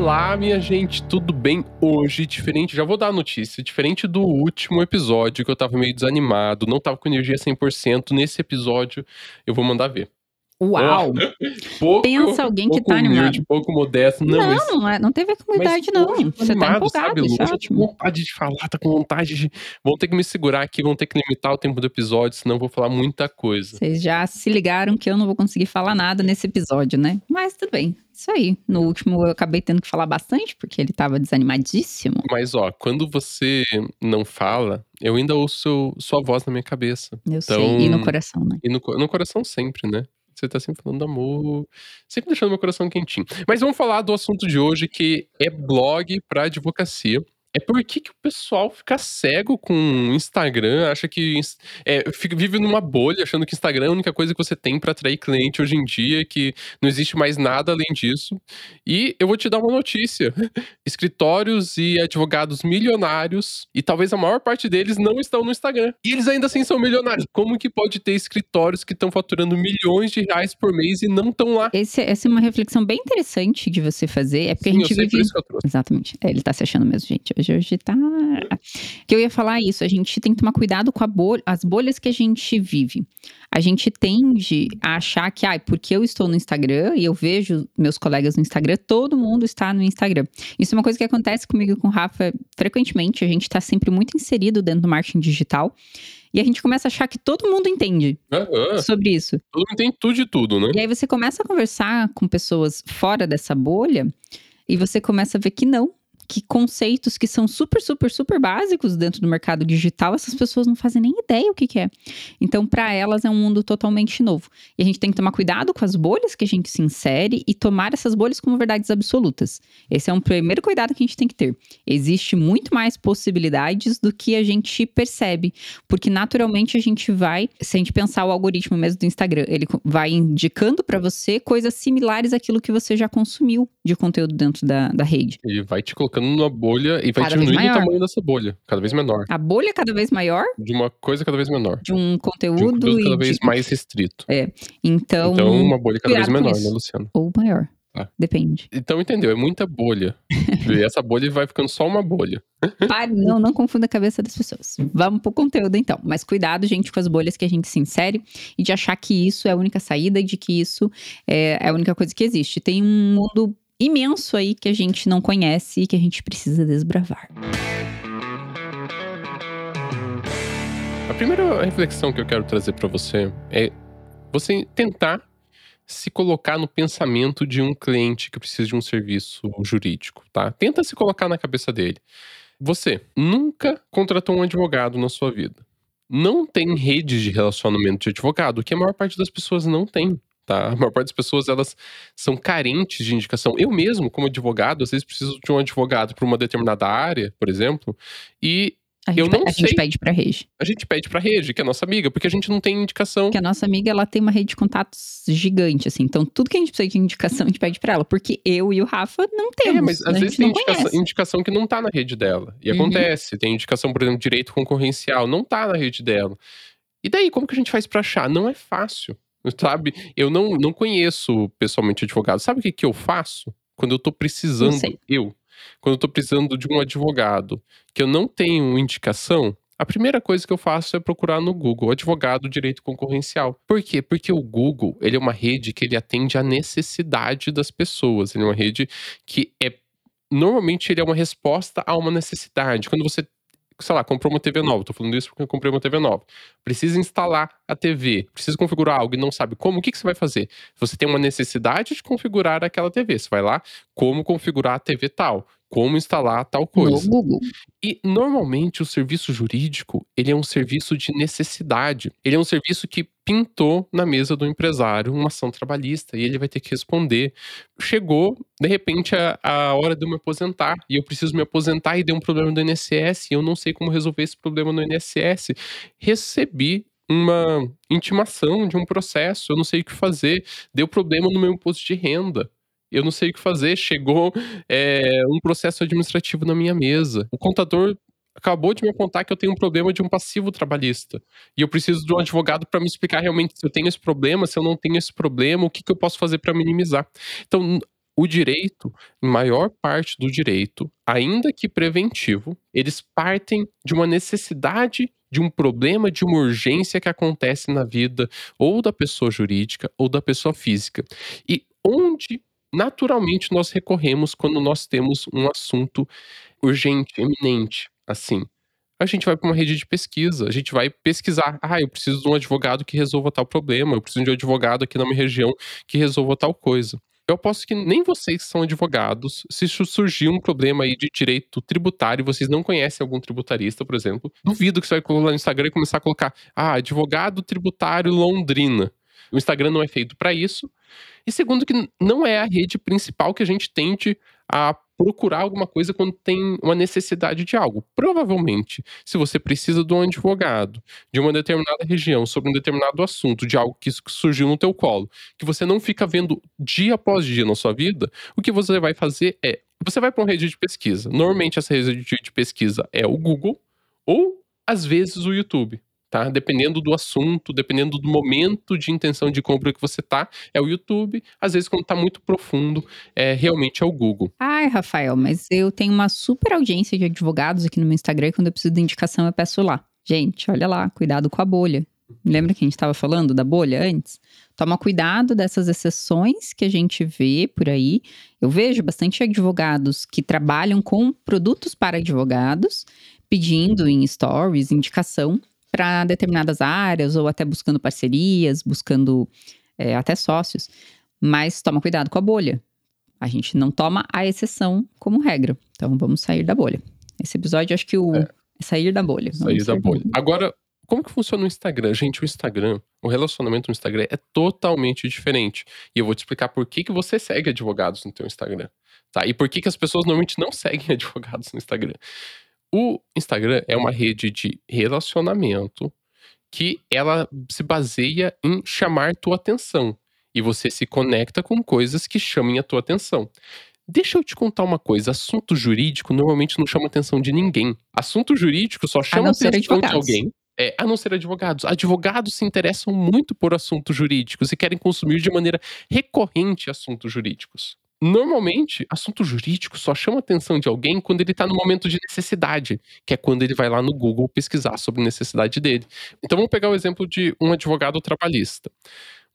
Olá, minha gente, tudo bem? Hoje, diferente, já vou dar a notícia, diferente do último episódio que eu tava meio desanimado, não tava com energia 100%, nesse episódio eu vou mandar ver. Uau! pouco, Pensa alguém que pouco tá humilde, animado. pouco modesto. Não, Não, mas, não, é- não tem a ver com idade, não. Você tá empolgado, sabe, Lu? é Eu tô com vontade de falar, tá com vontade de... Vão ter que me segurar aqui, vão ter que limitar o tempo do episódio, senão eu vou falar muita coisa. Vocês já se ligaram que eu não vou conseguir falar nada nesse episódio, né? Mas tudo bem. Isso aí. No último eu acabei tendo que falar bastante, porque ele tava desanimadíssimo. Mas, ó, quando você não fala, eu ainda ouço sua voz na minha cabeça. Eu Então- sei. E no coração, né? E no, no coração sempre, né? Você tá sempre falando amor, sempre deixando meu coração quentinho. Mas vamos falar do assunto de hoje, que é blog pra advocacia. É por que, que o pessoal fica cego com o Instagram, acha que é, fica- vive numa bolha, achando que Instagram é a única coisa que você tem pra atrair cliente hoje em dia, que não existe mais nada além disso. E eu vou te dar uma notícia: escritórios e advogados milionários, e talvez a maior parte deles não estão no Instagram. E eles ainda assim são milionários. Como que pode ter escritórios que estão faturando milhões de reais por mês e não estão lá? Esse, essa é uma reflexão bem interessante de você fazer. É porque Sim, a eu gente sei por vive. isso que eu trouxe. Exatamente. É, ele tá se achando mesmo, gente. Hoje, hoje tá. Que eu ia falar isso. A gente tem que tomar cuidado com a bolha, as bolhas que a gente vive. A gente tende a achar que, ai, porque eu estou no Instagram e eu vejo meus colegas no Instagram, todo mundo está no Instagram. Isso é uma coisa que acontece comigo e com o Rafa frequentemente. A gente tá sempre muito inserido dentro do marketing digital. E a gente começa a achar que todo mundo entende Aham. sobre isso. Todo mundo tem tudo de tudo, né? E aí você começa a conversar com pessoas fora dessa bolha e você começa a ver que não. Que conceitos que são super, super, super básicos dentro do mercado digital, essas pessoas não fazem nem ideia o que, que é. Então, para elas, é um mundo totalmente novo. E a gente tem que tomar cuidado com as bolhas que a gente se insere e tomar essas bolhas como verdades absolutas. Esse é um primeiro cuidado que a gente tem que ter. Existe muito mais possibilidades do que a gente percebe. Porque naturalmente a gente vai, se a gente pensar o algoritmo mesmo do Instagram, ele vai indicando para você coisas similares àquilo que você já consumiu de conteúdo dentro da, da rede. Ele vai te colocando numa bolha e vai Cada vez diminuindo o tamanho dessa bolha, cada vez menor. A bolha é cada vez maior De uma coisa cada vez menor. de um De um conteúdo conteúdo cada e vez de- mais restrito. então, Então, uma bolha cada vez menor, né, Luciano? ou maior. Tá. Depende. Então, entendeu? É muita bolha. e essa bolha vai ficando só uma bolha. Pare, não, não confunda a cabeça das pessoas. Vamos pro conteúdo então. Mas cuidado, gente, com as bolhas que a gente se insere e de achar que isso é a única saída e de que isso é, é a única coisa que existe. Tem um mundo imenso aí que a gente não conhece e que a gente precisa desbravar. A primeira reflexão que eu quero trazer pra você é você tentar se colocar no pensamento de um cliente que precisa de um serviço jurídico, tá? Tenta se colocar na cabeça dele. Você nunca contratou um advogado na sua vida. Não tem rede de relacionamento de advogado, que a maior parte das pessoas não tem. Tá? A maior parte das pessoas elas são carentes de indicação. Eu mesmo, como advogado, às vezes preciso de um advogado para uma determinada área, por exemplo, e A gente, Eu não a gente sei. pede pra rede. a gente pede pra rede, que é a nossa amiga, porque a gente não tem indicação. Porque a nossa amiga, ela tem uma rede de contatos gigante, assim. Então, tudo que a gente precisa de indicação, a gente pede pra ela. Porque eu e o Rafa não temos. É, mas a às gente vezes tem indicação, indicação que não tá na rede dela. E Uhum. acontece. Tem indicação, por exemplo, direito concorrencial, não tá na rede dela. E daí, como que a gente faz pra achar? Não é fácil, sabe? Eu não, não conheço pessoalmente advogado. Sabe o que, que eu faço? Quando eu tô precisando, eu, quando eu tô precisando de um advogado que eu não tenho indicação, a primeira coisa que eu faço é procurar no Google advogado direito concorrencial. Por quê? Porque o Google, ele é uma rede que ele atende à necessidade das pessoas. Ele é uma rede que é normalmente ele é uma resposta a uma necessidade. Quando você, sei lá, comprou uma TV nova, tô falando isso porque eu comprei uma TV nova. Precisa instalar a TV, precisa configurar algo e não sabe como, o que, que você vai fazer? Você tem uma necessidade de configurar aquela TV. Você vai lá, como configurar a TV tal, como instalar tal coisa. No. E normalmente o serviço jurídico, ele é um serviço de necessidade. Ele é um serviço que pintou na mesa do empresário uma ação trabalhista e ele vai ter que responder. Chegou, de repente, a, a hora de eu me aposentar e eu preciso me aposentar e deu um problema no INSS e eu não sei como resolver esse problema no INSS. Recebi uma intimação de um processo, eu não sei o que fazer, deu problema no meu imposto de renda. Eu não sei o que fazer, chegou é, um processo administrativo na minha mesa. O contador acabou de me apontar que eu tenho um problema de um passivo trabalhista. E eu preciso de um advogado para me explicar realmente se eu tenho esse problema, se eu não tenho esse problema, o que, que eu posso fazer para minimizar. Então, o direito, maior parte do direito, ainda que preventivo, eles partem de uma necessidade de um problema, de uma urgência que acontece na vida ou da pessoa jurídica ou da pessoa física. E onde naturalmente nós recorremos quando nós temos um assunto urgente, eminente, assim. A gente vai para uma rede de pesquisa, a gente vai pesquisar. Ah, eu preciso de um advogado que resolva tal problema, eu preciso de um advogado aqui na minha região que resolva tal coisa. Eu aposto que nem vocês que são advogados, se surgir um problema aí de direito tributário vocês não conhecem algum tributarista, por exemplo, duvido que você vai colocar no Instagram e começar a colocar, ah, advogado tributário Londrina. O Instagram não é feito para isso. E segundo, que não é a rede principal que a gente tente a procurar alguma coisa quando tem uma necessidade de algo. Provavelmente, se você precisa de um advogado de uma determinada região sobre um determinado assunto, de algo que surgiu no teu colo, que você não fica vendo dia após dia na sua vida, o que você vai fazer é, você vai para uma rede de pesquisa. Normalmente essa rede de pesquisa é o Google ou às vezes o YouTube tá? Dependendo do assunto, dependendo do momento de intenção de compra que você tá, é o YouTube. Às vezes, quando tá muito profundo, é realmente é o Google. Ai, Rafael, mas eu tenho uma super audiência de advogados aqui no meu Instagram e quando eu preciso de indicação, eu peço lá. Gente, olha lá, cuidado com a bolha. Lembra que a gente estava falando da bolha antes? Toma cuidado dessas exceções que a gente vê por aí. Eu vejo bastante advogados que trabalham com produtos para advogados, pedindo em stories indicação para determinadas áreas ou até buscando parcerias, buscando é, até sócios. Mas toma cuidado com a bolha. A gente não toma a exceção como regra. Então vamos sair da bolha. Esse episódio, acho que o é, é sair da bolha. Sair da bolha. Agora, como que funciona o Instagram? Gente, o Instagram, o relacionamento no Instagram é totalmente diferente. E eu vou te explicar por que, que você segue advogados no teu Instagram. Tá? E por que, que as pessoas normalmente não seguem advogados no Instagram. O Instagram é uma rede de relacionamento que ela se baseia em chamar tua atenção. E você se conecta com coisas que chamem a tua atenção. Deixa eu te contar uma coisa: assunto jurídico normalmente não chama atenção de ninguém. Assunto jurídico só chama atenção de alguém. É, a não ser advogados. Advogados se interessam muito por assuntos jurídicos e querem consumir de maneira recorrente assuntos jurídicos. Normalmente, assunto jurídico só chama a atenção de alguém quando ele está no momento de necessidade, que é quando ele vai lá no Google pesquisar sobre necessidade dele. Então vamos pegar o exemplo de um advogado trabalhista.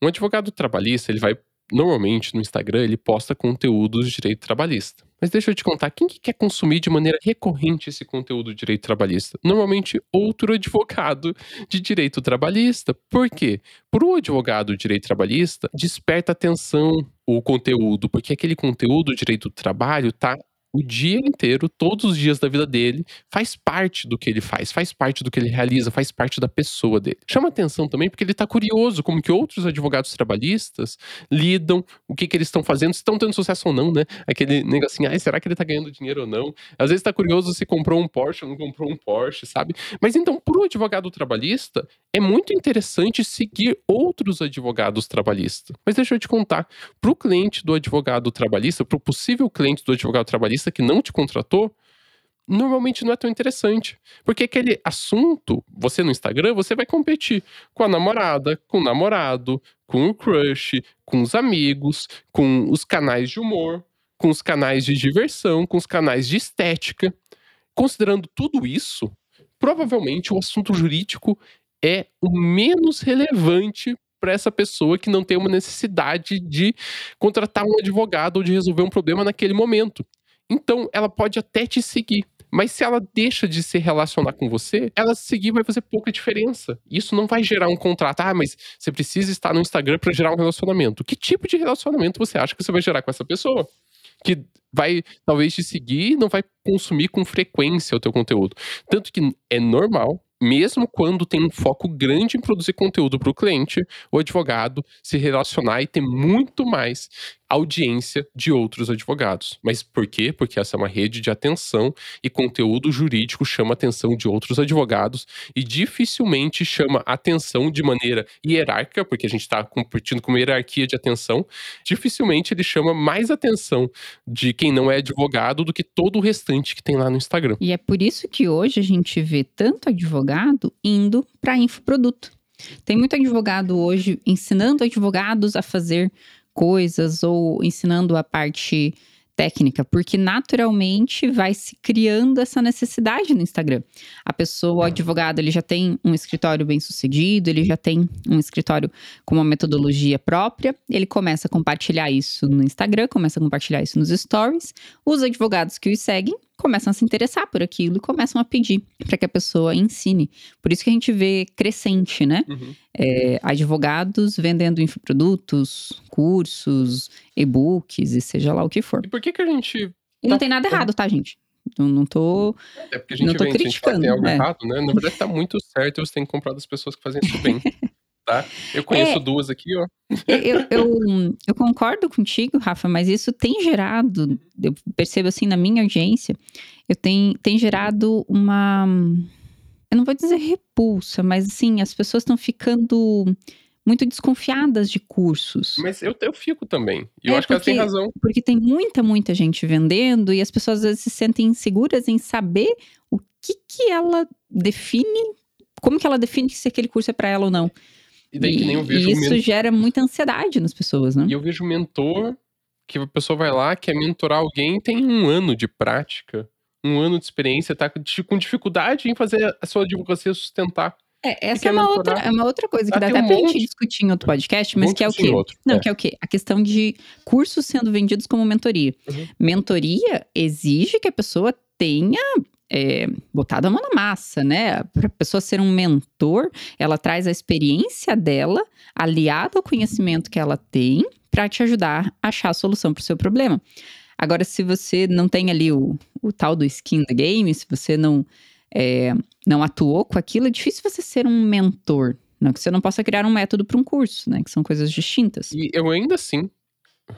Um advogado trabalhista, ele vai normalmente no Instagram ele posta conteúdos de direito trabalhista. Mas deixa eu te contar, quem que quer consumir de maneira recorrente esse conteúdo de direito trabalhista? Normalmente outro advogado de direito trabalhista. Por quê? Para o advogado de direito trabalhista, desperta atenção o conteúdo, porque aquele conteúdo de direito do trabalho está o dia inteiro, todos os dias da vida dele, faz parte do que ele faz, faz parte do que ele realiza, faz parte da pessoa dele. Chama atenção também porque ele está curioso como que outros advogados trabalhistas lidam, o que que eles estão fazendo, se estão tendo sucesso ou não, né? Aquele negocinho, ah, será que ele está ganhando dinheiro ou não? Às vezes está curioso se comprou um Porsche ou não comprou um Porsche, sabe? Mas então, para o advogado trabalhista, é muito interessante seguir outros advogados trabalhistas. Mas deixa eu te contar, para o cliente do advogado trabalhista, para o possível cliente do advogado trabalhista, que não te contratou, normalmente não é tão interessante. Porque aquele assunto, você no Instagram, você vai competir com a namorada, com o namorado, com o crush, com os amigos, com os canais de humor, com os canais de diversão, com os canais de estética. Considerando tudo isso, provavelmente o assunto jurídico é o menos relevante para essa pessoa que não tem uma necessidade de contratar um advogado ou de resolver um problema naquele momento. Então, ela pode até te seguir. Mas se ela deixa de se relacionar com você, ela seguir vai fazer pouca diferença. Isso não vai gerar um contrato. Ah, mas você precisa estar no Instagram para gerar um relacionamento. Que tipo de relacionamento você acha que você vai gerar com essa pessoa? Que vai talvez te seguir e não vai consumir com frequência o teu conteúdo. Tanto que é normal mesmo quando tem um foco grande em produzir conteúdo para o cliente, o advogado se relacionar e ter muito mais audiência de outros advogados. Mas por quê? Porque essa é uma rede de atenção e conteúdo jurídico chama a atenção de outros advogados e dificilmente chama atenção de maneira hierárquica, porque a gente está competindo com uma hierarquia de atenção. Dificilmente ele chama mais atenção de quem não é advogado do que todo o restante que tem lá no Instagram. E é por isso que hoje a gente vê tanto advogado indo para infoproduto. Tem muito advogado hoje ensinando advogados a fazer coisas ou ensinando a parte técnica, porque naturalmente vai se criando essa necessidade no Instagram. A pessoa, o advogado, ele já tem um escritório bem sucedido, ele já tem um escritório com uma metodologia própria, ele começa a compartilhar isso no Instagram, começa a compartilhar isso nos stories. Os advogados que os seguem começam a se interessar por aquilo e começam a pedir para que a pessoa ensine. Por isso que a gente vê crescente, né? Uhum. É, advogados vendendo infoprodutos, cursos, e-books e seja lá o que for. E por que que a gente... E não tá... tem nada errado, tá, gente? Não, não tô. É porque a gente não tô vende, criticando. A gente tem algo é. errado, né? Na verdade, tá muito certo e você tem que comprar das pessoas que fazem isso bem. tá? Eu conheço é, duas aqui, ó. Eu, eu, eu, concordo contigo, Rafa, mas isso tem gerado, eu percebo assim na minha audiência, eu tenho, tem gerado uma. Eu não vou dizer repulsa, mas assim, as pessoas estão ficando muito desconfiadas de cursos. Mas eu, eu fico também. E eu é acho porque, que ela tem razão. Porque tem muita, muita gente vendendo e as pessoas às vezes se sentem inseguras em saber o que, que ela define, como que ela define se aquele curso é para ela ou não. E daí que nem eu vejo. E isso mentor... gera muita ansiedade nas pessoas, né? E eu vejo mentor que a pessoa vai lá, quer mentorar alguém, tem um ano de prática, um ano de experiência, tá com dificuldade em fazer a sua advocacia sustentar. É, essa é uma, outra, é uma outra coisa que ah, dá até um pra gente discutir em outro podcast, mas um que é o quê? Outro, Não, é. que é o quê? A questão de cursos sendo vendidos como mentoria. Uhum. Mentoria exige que a pessoa tenha é, botado a mão na massa, né? Para a pessoa ser um mentor, ela traz a experiência dela, aliada ao conhecimento que ela tem, para te ajudar a achar a solução para o seu problema. Agora, se você não tem ali o, o tal do skin the game, se você não, é, não atuou com aquilo, é difícil você ser um mentor. Não que você não possa criar um método para um curso, né? Que são coisas distintas. E eu ainda assim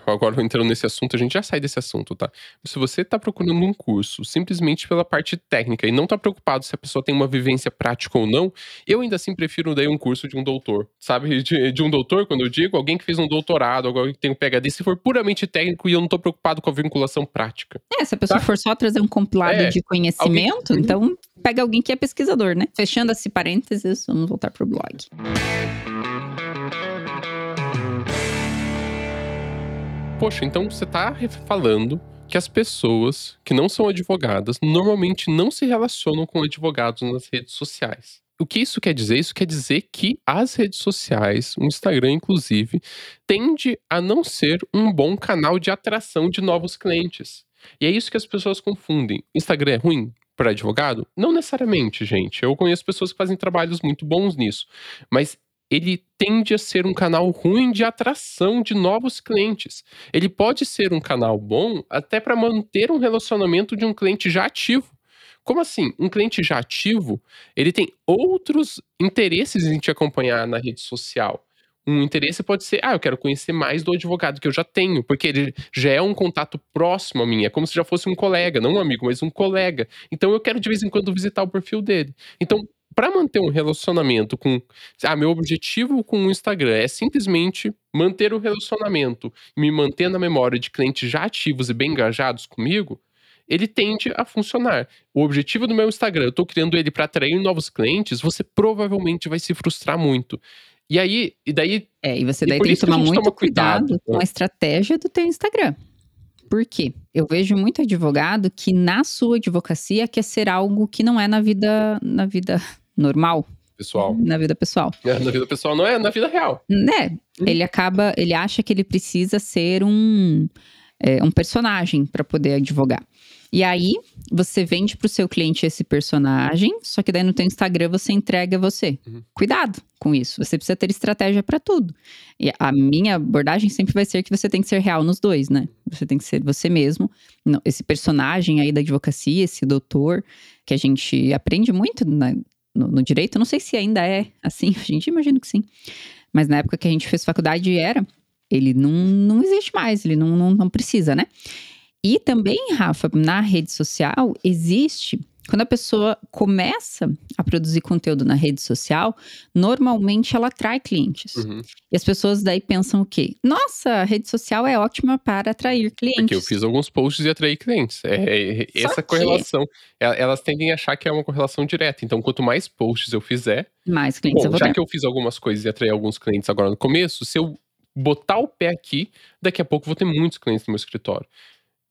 agora entrando nesse assunto, a gente já sai desse assunto, tá? Se você tá procurando um curso simplesmente pela parte técnica e não tá preocupado se a pessoa tem uma vivência prática ou não, eu ainda assim prefiro daí um curso de um doutor. Sabe? De, de um doutor, quando eu digo, alguém que fez um doutorado, alguém que tem um PhD, se for puramente técnico e eu não tô preocupado com a vinculação prática. É, se a pessoa tá? for só trazer um compilado é, de conhecimento, alguém... então pega alguém que é pesquisador, né? Fechando esse parênteses, vamos voltar pro blog. Poxa, então você tá falando que as pessoas que não são advogadas normalmente não se relacionam com advogados nas redes sociais. O que isso quer dizer? Isso quer dizer que as redes sociais, o Instagram inclusive, tende a não ser um bom canal de atração de novos clientes. E é isso que as pessoas confundem. Instagram é ruim para advogado? Não necessariamente, gente. Eu conheço pessoas que fazem trabalhos muito bons nisso. Mas ele tende a ser um canal ruim de atração de novos clientes. Ele pode ser um canal bom até para manter um relacionamento de um cliente já ativo. Como assim? Um cliente já ativo, ele tem outros interesses em te acompanhar na rede social. Um interesse pode ser, ah, eu quero conhecer mais do advogado que eu já tenho, porque ele já é um contato próximo a mim, é como se já fosse um colega, não um amigo, mas um colega. Então eu quero de vez em quando visitar o perfil dele. Então, para manter um relacionamento com. Ah, meu objetivo com o Instagram é simplesmente manter o relacionamento, me manter na memória de clientes já ativos e bem engajados comigo, ele tende a funcionar. O objetivo do meu Instagram, eu estou criando ele para atrair novos clientes, você provavelmente vai se frustrar muito. E aí, e daí. É, e você daí tem que tomar muito cuidado, cuidado com a estratégia do teu Instagram. Por quê? Eu vejo muito advogado que na sua advocacia quer ser algo que não é na vida, na vida normal. Pessoal. Na vida pessoal. É, na vida pessoal não é na vida real. Né? Ele acaba, ele acha que ele precisa ser um, é, um personagem para poder advogar. E aí, você vende para o seu cliente esse personagem, só que daí no teu Instagram você entrega você. Uhum. Cuidado com isso. Você precisa ter estratégia para tudo. E a minha abordagem sempre vai ser que você tem que ser real nos dois, né? Você tem que ser você mesmo. Esse personagem aí da advocacia, esse doutor, que a gente aprende muito na, no, no direito. Não sei se ainda é assim, a gente imagina que sim. Mas na época que a gente fez faculdade era. Ele não, não existe mais, ele não, não, não precisa, né? E também, Rafa, na rede social existe quando a pessoa começa a produzir conteúdo na rede social, normalmente ela atrai clientes. Uhum. E as pessoas daí pensam o quê? Nossa, a rede social é ótima para atrair clientes. Porque eu fiz alguns posts e atraí clientes. É, é, é essa que... correlação. Elas tendem a achar que é uma correlação direta. Então, quanto mais posts eu fizer. Mais clientes bom, eu vou Já que eu fiz algumas coisas e atraí alguns clientes agora no começo, se eu botar o pé aqui, daqui a pouco vou ter muitos clientes no meu escritório.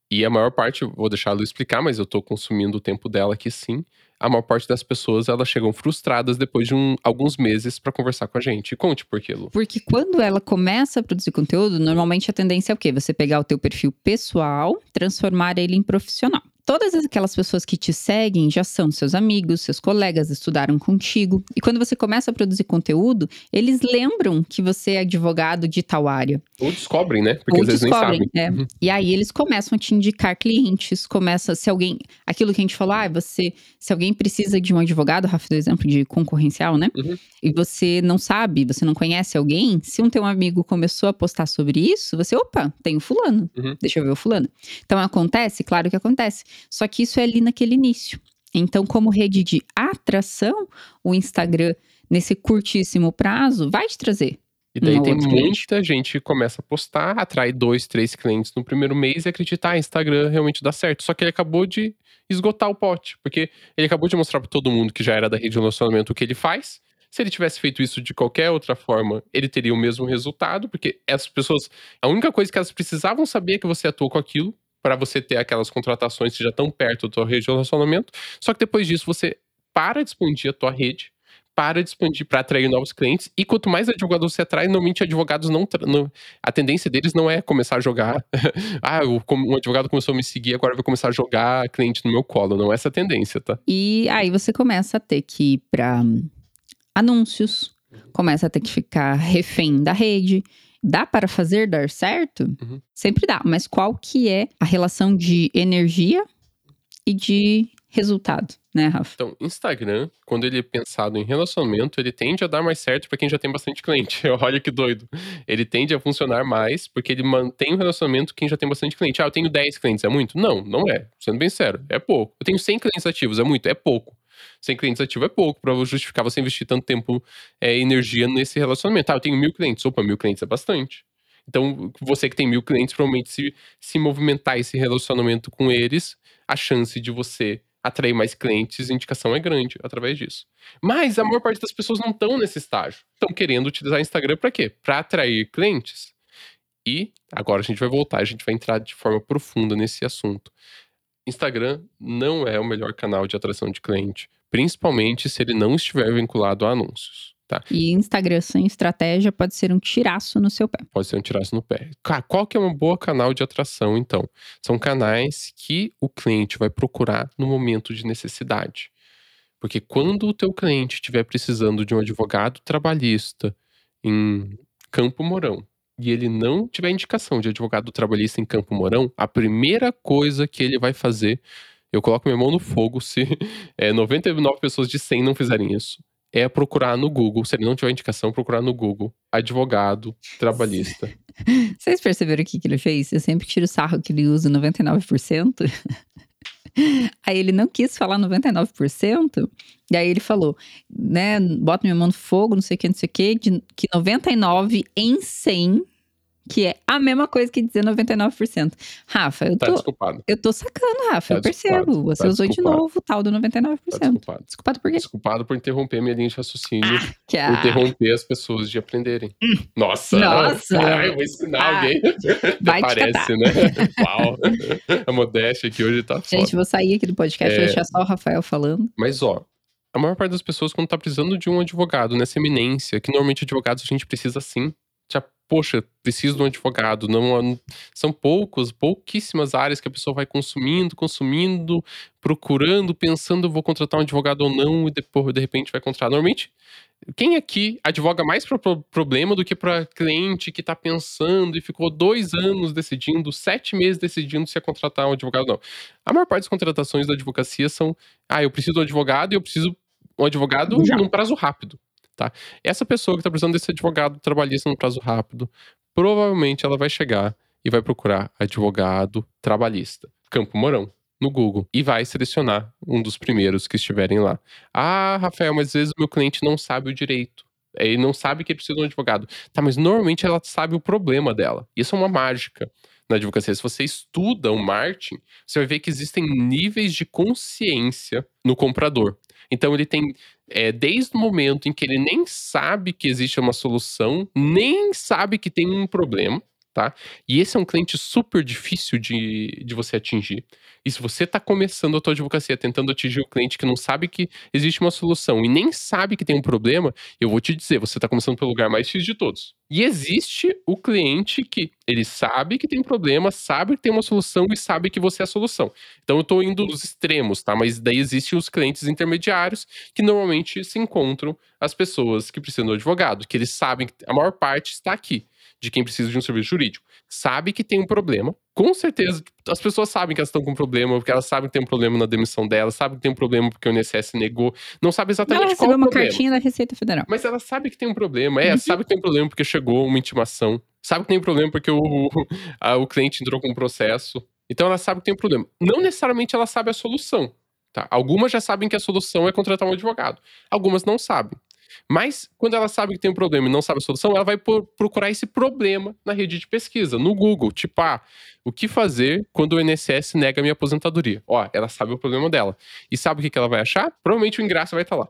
E a maior parte, vou deixar ela explicar, mas eu tô consumindo o tempo dela aqui sim. A maior parte das pessoas, elas chegam frustradas depois de um, alguns meses para conversar com a gente. Conte por quê, Lu. Porque quando ela começa a produzir conteúdo, normalmente a tendência é o quê? Você pegar o teu perfil pessoal, transformar ele em profissional. Todas aquelas pessoas que te seguem já são seus amigos, seus colegas, estudaram contigo. E quando você começa a produzir conteúdo, eles lembram que você é advogado de tal área. Ou descobrem, né? Porque Ou às vezes nem sabem. É. Uhum. E aí eles começam a te indicar clientes, começa se alguém, aquilo que a gente falou, ah, você, se alguém precisa de um advogado, Rafa deu exemplo de concorrencial, né? Uhum. E você não sabe, você não conhece alguém, se um teu amigo começou a postar sobre isso, você, opa, tem o fulano. Uhum. Deixa eu ver o fulano. Então acontece, claro que acontece. Só que isso é ali naquele início. Então, como rede de atração, o Instagram, nesse curtíssimo prazo, vai te trazer. E daí tem muita gente que começa a postar, atrai dois, três clientes no primeiro mês e acreditar, ah, Instagram realmente dá certo. Só que ele acabou de esgotar o pote, porque ele acabou de mostrar para todo mundo que já era da rede de relacionamento o que ele faz. Se ele tivesse feito isso de qualquer outra forma, ele teria o mesmo resultado, porque essas pessoas, a única coisa que elas precisavam saber é que você atuou com aquilo, para você ter aquelas contratações que já estão perto da tua rede de relacionamento. Só que depois disso você para de expandir a tua rede, para de expandir para atrair novos clientes. E quanto mais advogados você atrai, normalmente advogados não, não, A tendência deles não é começar a jogar. ah, um advogado começou a me seguir, agora vai começar a jogar cliente no meu colo. Não é essa a tendência, tá? E aí você começa a ter que ir para anúncios, começa a ter que ficar refém da rede dá para fazer dar certo? Uhum. Sempre dá, mas qual que é a relação de energia e de resultado, né, Rafa? Então, Instagram, quando ele é pensado em relacionamento, ele tende a dar mais certo para quem já tem bastante cliente. Olha que doido. Ele tende a funcionar mais porque ele mantém o relacionamento quem já tem bastante cliente. Ah, eu tenho 10 clientes, é muito? Não, não é. Sendo bem sério, é pouco. Eu tenho 100 clientes ativos, é muito? É pouco. 100 clientes ativos é pouco para justificar você investir tanto tempo e é, energia nesse relacionamento. Ah, eu tenho mil clientes. Opa, mil clientes é bastante. Então, você que tem mil clientes, provavelmente se, se movimentar esse relacionamento com eles, a chance de você atrair mais clientes, indicação é grande através disso. Mas a maior parte das pessoas não estão nesse estágio. Estão querendo utilizar Instagram para quê? Para atrair clientes. E agora a gente vai voltar, a gente vai entrar de forma profunda nesse assunto. Instagram não é o melhor canal de atração de cliente principalmente se ele não estiver vinculado a anúncios. Tá. E Instagram sem estratégia pode ser um tiraço no seu pé. Pode ser um tiraço no pé. Qual que é uma boa canal de atração, então? São canais que o cliente vai procurar no momento de necessidade. Porque quando o teu cliente estiver precisando de um advogado trabalhista em Campo Mourão e ele não tiver indicação de advogado trabalhista em Campo Mourão, a primeira coisa que ele vai fazer eu coloco minha mão no fogo se é, 99 pessoas de 100 não fizerem isso. É procurar no Google, se ele não tiver indicação, procurar no Google advogado trabalhista. Vocês perceberam o que, que ele fez? Eu sempre tiro o sarro que ele usa 99%. Aí ele não quis falar 99%, e aí ele falou, né, bota minha mão no fogo, não sei o que, não sei o que, que 99 em 100 que é a mesma coisa que dizer 99%. Rafa, eu tá tô. Tá desculpado. Eu tô sacando, Rafa, tá eu percebo. Você tá usou desculpado. de novo o tal do 99%. Tá desculpado. Desculpado por quê? Desculpado por interromper minha linha de raciocínio. Ah, que a... Interromper as pessoas de aprenderem. Hum. Nossa! Nossa! Ai, eu vou ensinar ah, alguém. Vai Parece, né? Uau! A modéstia aqui hoje tá Gente, foda. vou sair aqui do podcast, é... vou deixar só o Rafael falando. Mas, ó, a maior parte das pessoas, quando tá precisando de um advogado nessa eminência, que normalmente advogados a gente precisa sim, poxa, preciso de um advogado. Não, são poucos, pouquíssimas áreas que a pessoa vai consumindo, consumindo, procurando, pensando, vou contratar um advogado ou não, e depois, de repente, vai contratar. Normalmente, quem aqui advoga mais para problema do que para cliente que está pensando e ficou dois anos decidindo, sete meses decidindo se ia contratar um advogado ou não? A maior parte das contratações da advocacia são: ah, eu preciso de um advogado e eu preciso um advogado Já. num prazo rápido. Tá? Essa pessoa que está precisando desse advogado trabalhista no prazo rápido, provavelmente ela vai chegar e vai procurar advogado trabalhista, Campo Mourão, no Google, e vai selecionar um dos primeiros que estiverem lá. Ah, Rafael, mas às vezes o meu cliente não sabe o direito. Ele não sabe que ele precisa de um advogado. Tá, mas normalmente ela sabe o problema dela. Isso é uma mágica na advocacia. Se você estuda o marketing, você vai ver que existem níveis de consciência no comprador. Então ele tem é, desde o momento em que ele nem sabe que existe uma solução, nem sabe que tem um problema, tá? E esse é um cliente super difícil de, de você atingir. E se você está começando a tua advocacia tentando atingir o cliente que não sabe que existe uma solução e nem sabe que tem um problema, eu vou te dizer, você está começando pelo lugar mais X de todos. E existe o cliente que ele sabe que tem um problema, sabe que tem uma solução e sabe que você é a solução. Então eu estou indo dos extremos, tá? Mas daí existem os clientes intermediários que normalmente se encontram as pessoas que precisam do advogado, que eles sabem que a maior parte está aqui de quem precisa de um serviço jurídico. Sabe que tem um problema. Com certeza, as pessoas sabem que elas estão com um problema, porque elas sabem que tem um problema na demissão delas, sabem que tem um problema porque o INSS negou. Não sabe exatamente ela qual é o uma problema. cartinha da Receita Federal. Mas ela sabe que tem um problema. É, Uhum. sabe que tem um problema porque chegou uma intimação. Sabe que tem um problema porque o, a- o cliente entrou com um processo. Então ela sabe que tem um problema. Não necessariamente ela sabe a solução. Tá? Algumas já sabem que a solução é contratar um advogado. Algumas não sabem. Mas quando ela sabe que tem um problema e não sabe a solução, ela vai por- procurar esse problema na rede de pesquisa, no Google. Tipo, ah, o que fazer quando o INSS nega a minha aposentadoria? Ó, ela sabe o problema dela. E sabe o que, que ela vai achar? Provavelmente o ingresso vai estar lá.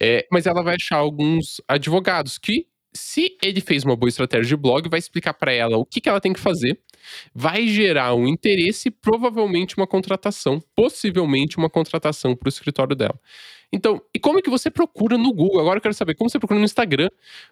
É, mas ela vai achar alguns advogados que, se ele fez uma boa estratégia de blog, vai explicar para ela o que, que ela tem que fazer, vai gerar um interesse e provavelmente uma contratação, possivelmente uma contratação para o escritório dela. Então, e como é que você procura no Google? Agora eu quero saber como você procura no Instagram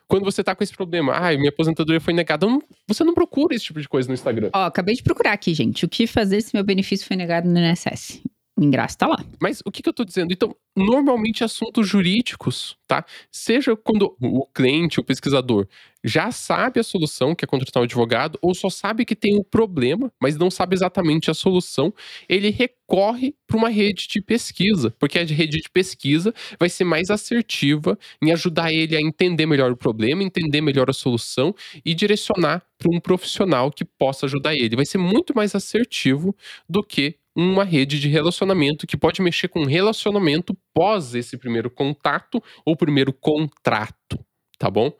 quando você tá com esse problema. Ah, minha aposentadoria foi negada. Você não procura esse tipo de coisa no Instagram. Ó, acabei de procurar aqui, gente. O que fazer se meu benefício foi negado no INSS? O ingresso tá lá. Mas o que, que eu tô dizendo? Então, normalmente assuntos jurídicos, tá? Seja quando o cliente, o pesquisador, já sabe a solução, que é contratar um advogado, ou só sabe que tem um problema, mas não sabe exatamente a solução, ele recorre para uma rede de pesquisa, porque a rede de pesquisa vai ser mais assertiva em ajudar ele a entender melhor o problema, entender melhor a solução e direcionar para um profissional que possa ajudar ele. Vai ser muito mais assertivo do que uma rede de relacionamento que pode mexer com relacionamento pós esse primeiro contato ou primeiro contrato, tá bom?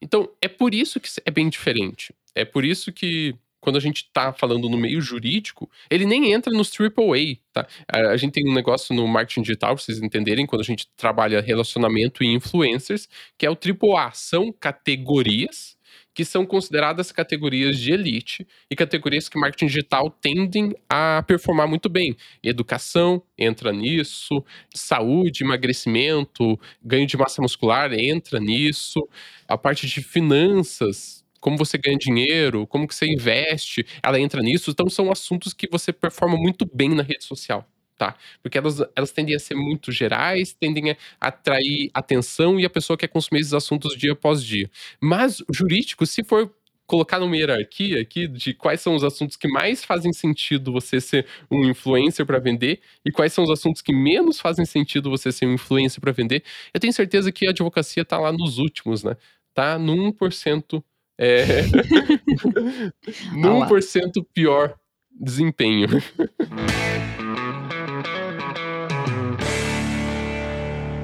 Então, é por isso que é bem diferente. É por isso que quando a gente tá falando no meio jurídico, ele nem entra nos AAA, tá? A a gente tem um negócio no marketing digital, pra vocês entenderem, quando a gente trabalha relacionamento e influencers, que é o AAA. São categorias que são consideradas categorias de elite e categorias que marketing digital tendem a performar muito bem. Educação entra nisso, saúde, emagrecimento, ganho de massa muscular entra nisso, a parte de finanças, como você ganha dinheiro, como que você investe, ela entra nisso. Então são assuntos que você performa muito bem na rede social. Tá? Porque elas, elas tendem a ser muito gerais, tendem a atrair atenção e a pessoa quer consumir esses assuntos dia após dia. Mas o jurídico, se for colocar numa hierarquia aqui de quais são os assuntos que mais fazem sentido você ser um influencer para vender e quais são os assuntos que menos fazem sentido você ser um influencer para vender, eu tenho certeza que a advocacia tá lá nos últimos, né? Tá no 1%, é, no Ah lá. 1% pior desempenho.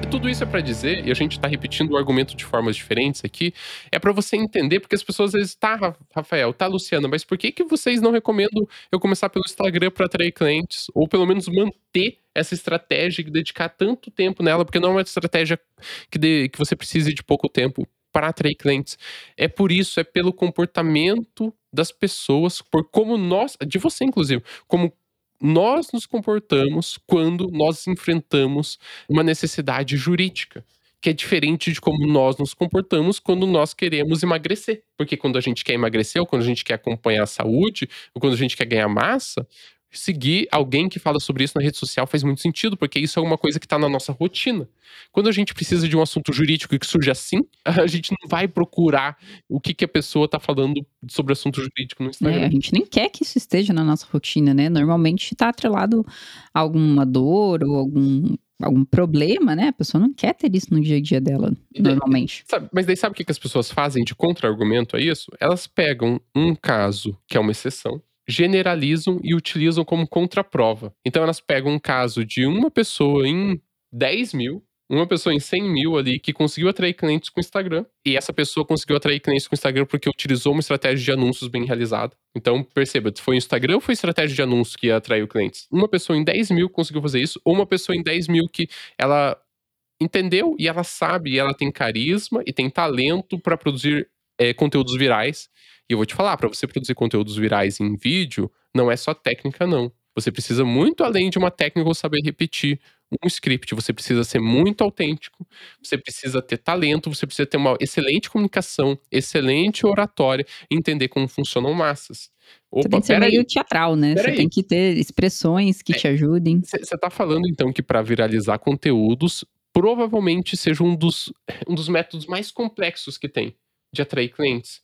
Tudo isso é para dizer, e a gente tá repetindo o argumento de formas diferentes aqui, é para você entender, porque as pessoas às vezes, tá, Ra- Rafael, tá, Luciana, mas por que que vocês não recomendam eu começar pelo Instagram para atrair clientes? Ou pelo menos manter essa estratégia e dedicar tanto tempo nela, porque não é uma estratégia que, que você precise de pouco tempo para atrair clientes. É por isso, é pelo comportamento das pessoas, por como nós, de você inclusive, como nós nos comportamos quando nós enfrentamos uma necessidade jurídica. Que é diferente de como nós nos comportamos quando nós queremos emagrecer. Porque quando a gente quer emagrecer, ou quando a gente quer acompanhar a saúde, ou quando a gente quer ganhar massa, seguir alguém que fala sobre isso na rede social faz muito sentido, porque isso é uma coisa que está na nossa rotina. Quando a gente precisa de um assunto jurídico e que surge assim, a gente não vai procurar o que, que a pessoa está falando sobre assunto jurídico no É, Instagram. a gente nem quer que isso esteja na nossa rotina, né? Normalmente está atrelado a alguma dor ou algum, algum problema, né? A pessoa não quer ter isso no dia a dia dela, daí- normalmente. Sabe- mas daí sabe o que as pessoas fazem de contra-argumento a isso? Elas pegam um caso que é uma exceção, generalizam e utilizam como contraprova. Então elas pegam um caso de uma pessoa em 10 mil, uma pessoa em 100 mil ali que conseguiu atrair clientes com o Instagram. E essa pessoa conseguiu atrair clientes com o Instagram porque utilizou uma estratégia de anúncios bem realizada. Então, perceba, foi o Instagram ou foi estratégia de anúncios que atraiu clientes? Uma pessoa em 10 mil conseguiu fazer isso, ou uma pessoa em 10 mil que ela entendeu e ela sabe, e ela tem carisma e tem talento para produzir é, conteúdos virais. E eu vou te falar, para você produzir conteúdos virais em vídeo, não é só técnica, não. Você precisa muito além de uma técnica ou saber repetir um script, você precisa ser muito autêntico, você precisa ter talento, você precisa ter uma excelente comunicação, excelente oratória, entender como funcionam massas. Opa, você tem que ser meio aí. teatral, né? Pera você aí. tem que ter expressões que é, te ajudem. Você está falando então que para viralizar conteúdos, provavelmente seja um dos, um dos métodos mais complexos que tem de atrair clientes.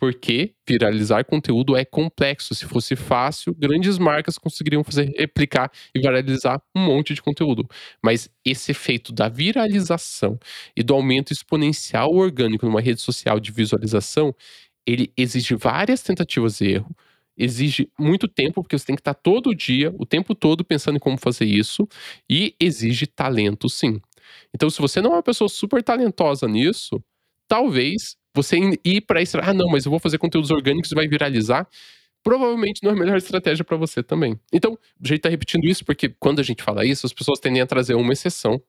Porque viralizar conteúdo é complexo. Se fosse fácil, grandes marcas conseguiriam fazer replicar e viralizar um monte de conteúdo. Mas esse efeito da viralização e do aumento exponencial orgânico numa rede social de visualização, ele exige várias tentativas de erro, exige muito tempo, porque você tem que estar todo dia, o tempo todo, pensando em como fazer isso, e exige talento, sim. Então, se você não é uma pessoa super talentosa nisso, talvez você ir para isso, ah, não, mas eu vou fazer conteúdos orgânicos e vai viralizar. Provavelmente não é a melhor estratégia para você também. Então, a gente tá repetindo isso porque quando a gente fala isso, as pessoas tendem a trazer uma exceção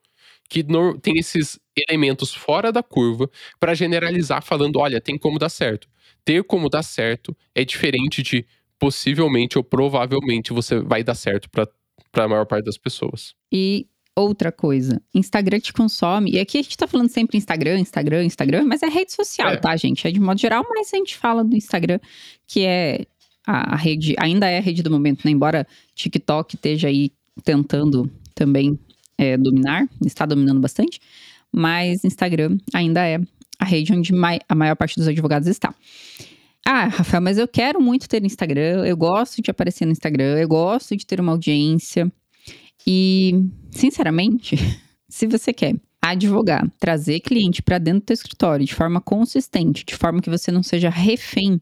que tem esses elementos fora da curva para generalizar, falando: olha, tem como dar certo. Ter como dar certo é diferente de possivelmente ou provavelmente você vai dar certo para a maior parte das pessoas. E outra coisa. Instagram te consome. E aqui a gente tá falando sempre Instagram, Instagram, Instagram, mas é rede social, é. tá, gente? É de modo geral, mas a gente fala do Instagram, que é a, a rede, ainda é a rede do momento, né? Embora TikTok esteja aí tentando também é, dominar, está dominando bastante, mas Instagram ainda é a rede onde mai, a maior parte dos advogados está. Ah, Rafael, mas eu quero muito ter Instagram, eu gosto de aparecer no Instagram, eu gosto de ter uma audiência. E, sinceramente, se você quer advogar, trazer cliente para dentro do teu escritório de forma consistente, de forma que você não seja refém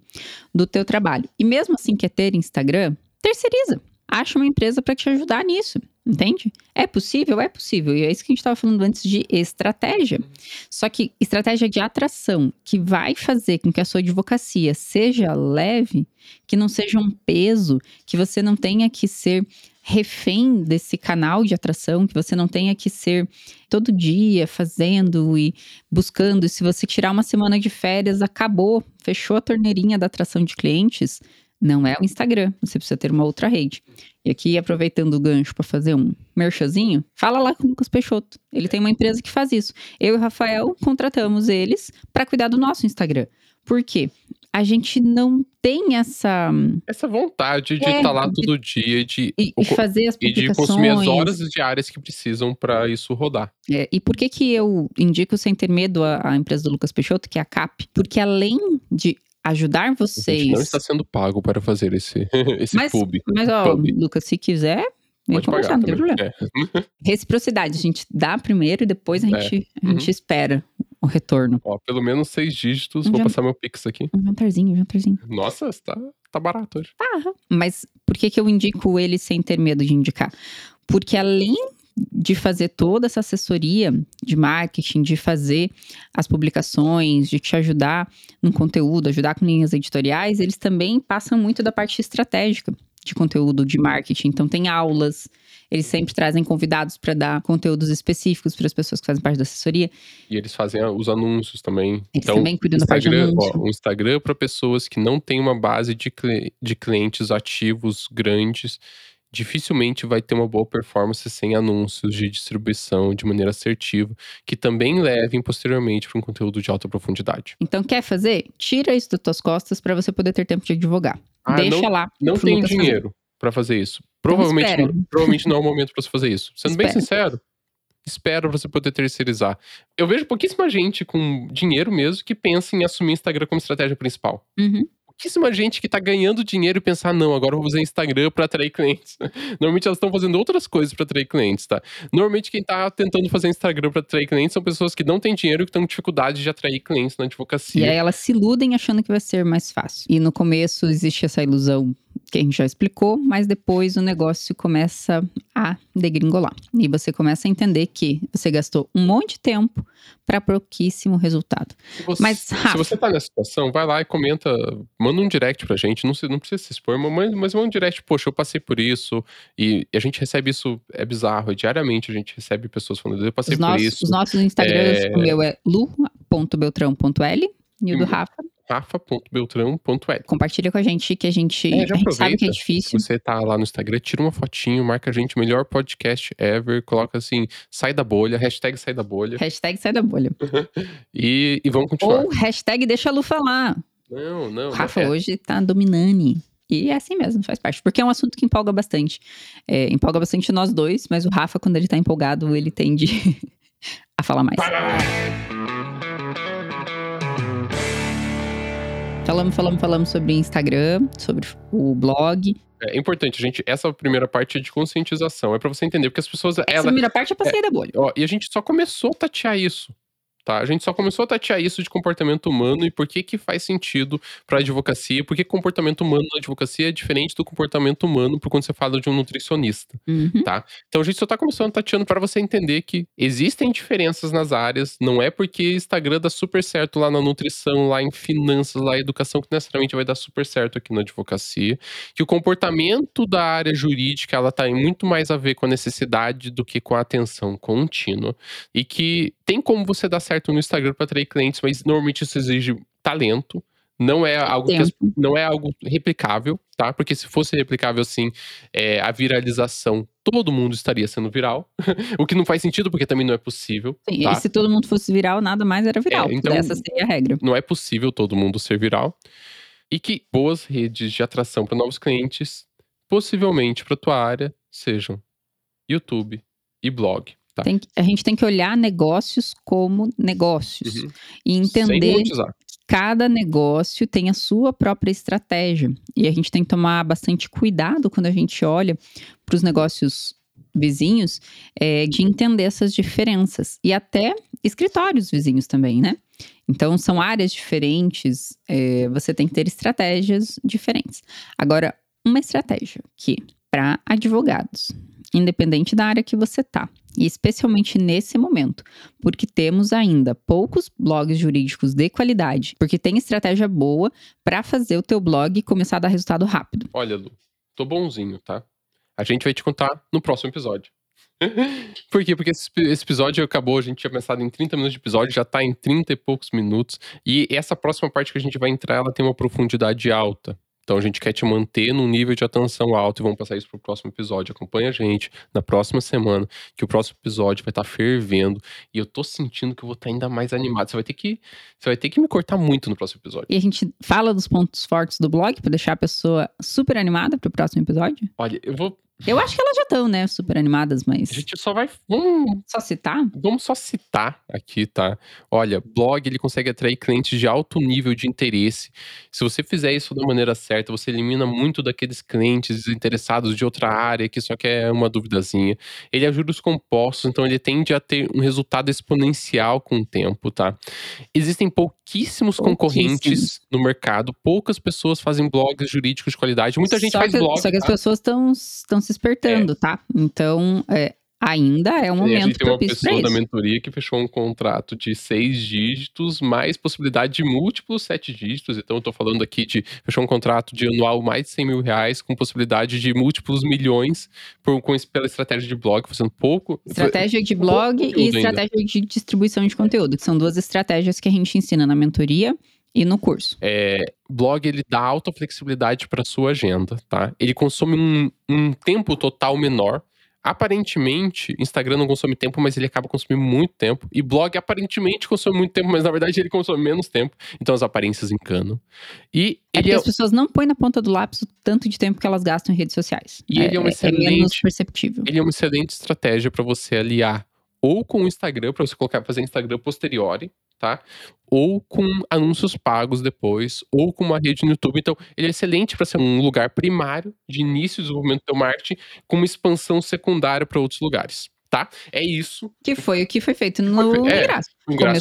do teu trabalho, e mesmo assim quer ter Instagram, terceiriza. Acha uma empresa para te ajudar nisso, entende? É possível? É possível. E é isso que a gente estava falando antes de estratégia. Só que estratégia de atração, que vai fazer com que a sua advocacia seja leve, que não seja um peso, que você não tenha que ser refém desse canal de atração, que você não tenha que ser todo dia fazendo e buscando. E se você tirar uma semana de férias, acabou, fechou a torneirinha da atração de clientes, não é o Instagram. Você precisa ter uma outra rede. E aqui, aproveitando o gancho para fazer um merchazinho, fala lá com o Lucas Peixoto. Ele tem uma empresa que faz isso. Eu e o Rafael contratamos eles para cuidar do nosso Instagram. Por quê? a gente não tem essa essa vontade de estar é, tá lá todo dia de e, e fazer as e de consumir as horas diárias que precisam para isso rodar. É, e por que que eu indico sem ter medo a, a, empresa do Lucas Peixoto, que é a CAP? Porque além de ajudar vocês. A gente não está sendo pago para fazer esse esse mas, pub. Mas ó, pub. Lucas, se quiser, Pode pagar, não tem problema. É. Reciprocidade, a gente dá primeiro e depois a é. gente, é. a gente uhum. espera o retorno. Ó, pelo menos seis dígitos. Um Vou passar meu Pix aqui. Um jantarzinho, um jantarzinho. Nossa, tá, tá barato hoje. Tá. Mas por que, que eu indico ele sem ter medo de indicar? Porque além de fazer toda essa assessoria de marketing, de fazer as publicações, de te ajudar no conteúdo, ajudar com linhas editoriais, eles também passam muito da parte estratégica de conteúdo de marketing. Então, tem aulas, eles sempre trazem convidados para dar conteúdos específicos para as pessoas que fazem parte da assessoria. E eles fazem os anúncios também. Eles então, também cuidam da parte de anúncio. Ó, um Instagram para pessoas que não têm uma base de, de clientes ativos grandes dificilmente vai ter uma boa performance sem anúncios de distribuição de maneira assertiva, que também levem posteriormente para um conteúdo de alta profundidade. Então, quer fazer? Tira isso das tuas costas para você poder ter tempo de advogar. Ah, Deixa não, lá. Não tem dinheiro para fazer isso. Provavelmente, então não, provavelmente não é o momento para você fazer isso. Sendo espera. bem sincero, espero você poder terceirizar. Eu vejo pouquíssima gente com dinheiro mesmo que pensa em assumir Instagram como estratégia principal. Uhum pouquíssima gente que tá ganhando dinheiro e pensar, não, agora eu vou usar Instagram para atrair clientes. Normalmente elas estão fazendo outras coisas para atrair clientes, tá? Normalmente quem tá tentando fazer Instagram para atrair clientes são pessoas que não têm dinheiro e que estão com dificuldade de atrair clientes na advocacia. E aí elas se iludem achando que vai ser mais fácil. E no começo existe essa ilusão que a gente já explicou, mas depois o negócio começa a degringolar. E você começa a entender que você gastou um monte de tempo para pouquíssimo resultado. Você, Mas, Rafa, se você tá nessa situação, vai lá e comenta, manda um direct pra gente, não, não precisa se expor, mas, mas manda um direct, poxa, eu passei por isso, e a gente recebe isso, é bizarro, diariamente a gente recebe pessoas falando, eu passei por nossos, isso, os nossos Instagrams, É. o meu é lu.beltrão.l e o do Hum. Rafa. rafa.beltrão.l. Compartilha com a gente que a gente, É, a gente sabe que é difícil. Se você tá lá no Instagram, tira uma fotinho, marca a gente, melhor podcast ever, coloca assim, sai da bolha, hashtag sai da bolha, Hashtag sai da bolha. e, e vamos continuar. Ou hashtag deixa a Lu falar. Não, não Rafa é. hoje tá dominando. E é assim mesmo, faz parte. Porque é um assunto que empolga bastante. É, empolga bastante nós dois, mas o Rafa, quando ele tá empolgado, ele tende a falar mais. Falamos, falamos, falamos sobre Instagram, sobre o blog. É importante, gente, essa primeira parte é de conscientização, é pra você entender, porque as pessoas, Essa ela, primeira parte é pra sair da bolha. Ó, e a gente só começou a tatear isso. Tá? A gente só começou a tatear isso de comportamento humano e por que que faz sentido pra advocacia, por que comportamento humano na advocacia é diferente do comportamento humano por quando você fala de um nutricionista, Uhum. tá? Então a gente só tá começando tateando pra você entender que existem diferenças nas áreas, não é porque Instagram dá super certo lá na nutrição, lá em finanças, lá em educação, que necessariamente vai dar super certo aqui na advocacia, que o comportamento da área jurídica, ela tá muito mais a ver com a necessidade do que com a atenção contínua e que tem como você dar certo no Instagram para atrair clientes, mas normalmente isso exige talento. Não é algo que não é algo replicável, tá? Porque se fosse replicável assim, é, a viralização, todo mundo estaria sendo viral. o que não faz sentido, porque também não é possível. Sim, tá? E se todo mundo fosse viral, nada mais era viral. É, então- Essa seria a regra. Não é possível todo mundo ser viral. E que boas redes de atração para novos clientes, possivelmente para tua área, sejam YouTube e blog. Tá? Tem que- a gente tem que olhar negócios como negócios. Uhum. E entender monetizar. cada negócio tem a sua própria estratégia. E a gente tem que tomar bastante cuidado quando a gente olha para os negócios vizinhos, é, de entender essas diferenças. E até escritórios vizinhos também, né? Então, são áreas diferentes, é, você tem que ter estratégias diferentes. Agora, uma estratégia que, para advogados, independente da área que você tá, e especialmente nesse momento, porque temos ainda poucos blogs jurídicos de qualidade, porque tem estratégia boa para fazer o teu blog começar a dar resultado rápido. Olha, Lu, tô bonzinho, tá? A gente vai te contar no próximo episódio. Por quê? Porque esse, episódio acabou, a gente tinha pensado em 30 minutos de episódio, já tá em 30 e poucos minutos. E essa próxima parte que a gente vai entrar, ela tem uma profundidade alta. Então a gente quer te manter num nível de atenção alto e vamos passar isso pro próximo episódio. Acompanha a gente na próxima semana, que o próximo episódio vai estar fervendo. E eu tô sentindo que eu vou estar ainda mais animado. Você vai ter que, você vai ter que me cortar muito no próximo episódio. E a gente fala dos pontos fortes do blog para deixar a pessoa super animada pro próximo episódio. Olha, eu vou. Eu acho que elas já estão, né, super animadas, mas A gente só vai. Vamos só citar. Vamos só citar aqui, tá? Olha, blog ele consegue atrair clientes de alto nível de interesse. Se você fizer isso da maneira certa, você elimina muito daqueles clientes interessados de outra área que só quer uma duvidazinha. Ele ajuda os compostos, então ele tende a ter um resultado exponencial com o tempo, tá? Existem pouquíssimos concorrentes Pouquíssimos. no mercado, poucas pessoas fazem blogs jurídicos de qualidade. Muita gente só faz que, blog. Só que as tá? pessoas estão se espertando, tá? Então, é, ainda é um E a momento gente tem uma pessoa da mentoria que fechou um contrato de seis dígitos, mais possibilidade de múltiplos sete dígitos. Então, eu tô falando aqui de fechou um contrato de anual mais de 100 mil reais, com possibilidade de múltiplos milhões por, com, pela estratégia de blog, fazendo pouco. Estratégia de blog e ainda. estratégia de distribuição de conteúdo, que são duas estratégias que a gente ensina na mentoria e no curso. É, blog ele dá alta flexibilidade para sua agenda, tá? Ele consome um, um tempo total menor. Aparentemente, Instagram não consome tempo, mas ele acaba consumindo muito tempo. E blog aparentemente consome muito tempo, mas na verdade ele consome menos tempo. Então as aparências encanam. E É ele é, as pessoas não põem na ponta do lápis o tanto de tempo que elas gastam em redes sociais. E ele é uma menos excelente- perceptível. ele é uma excelente estratégia para você aliar ou com o Instagram, para você colocar fazer Instagram posteriori, tá? Ou com anúncios pagos depois, ou com uma rede no YouTube. Então, ele é excelente para ser um lugar primário de início e desenvolvimento do marketing, com uma expansão secundária para outros lugares, tá? É isso. Que foi o que foi feito no Foi- é, Ingraço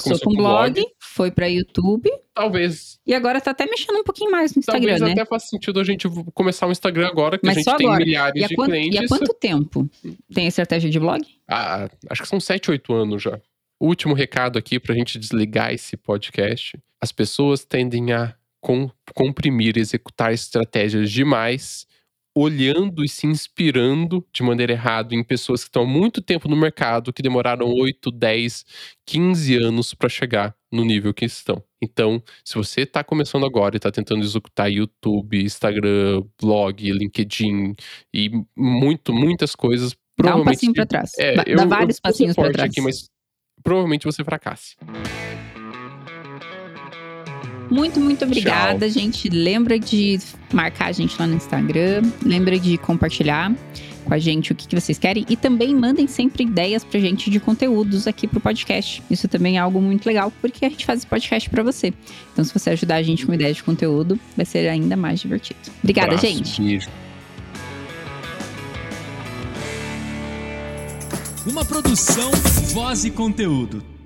Começou com blog, foi pra YouTube, talvez. E agora tá até mexendo um pouquinho mais no Instagram, Talvez né? até faça sentido a gente começar um Instagram agora, que Mas a gente tem milhares de quanto, clientes. e há quanto tempo tem a estratégia de blog? Ah, acho que são 7, 8 anos já. Último recado aqui pra gente desligar esse podcast. As pessoas tendem a com- comprimir, executar estratégias demais, olhando e se inspirando de maneira errada em pessoas que estão há muito tempo no mercado, que demoraram 8, 10, 15 anos para chegar no nível que estão. Então, se você está começando agora e está tentando executar YouTube, Instagram, blog, LinkedIn e muito, muitas coisas, Dá um provavelmente passinho pra trás. é, Dá- eu, eu vários com passinhos forte trás. aqui, mas provavelmente você fracasse. Muito, muito obrigada, gente. Lembra de marcar a gente lá no Instagram. Lembra de compartilhar com a gente o que, que vocês querem. E também mandem sempre ideias pra gente de conteúdos aqui pro podcast. Isso também é algo muito legal, porque a gente faz esse podcast pra você. Então, se você ajudar a gente com ideia de conteúdo, vai ser ainda mais divertido. Obrigada, gente. beijo. Uma produção, voz e conteúdo.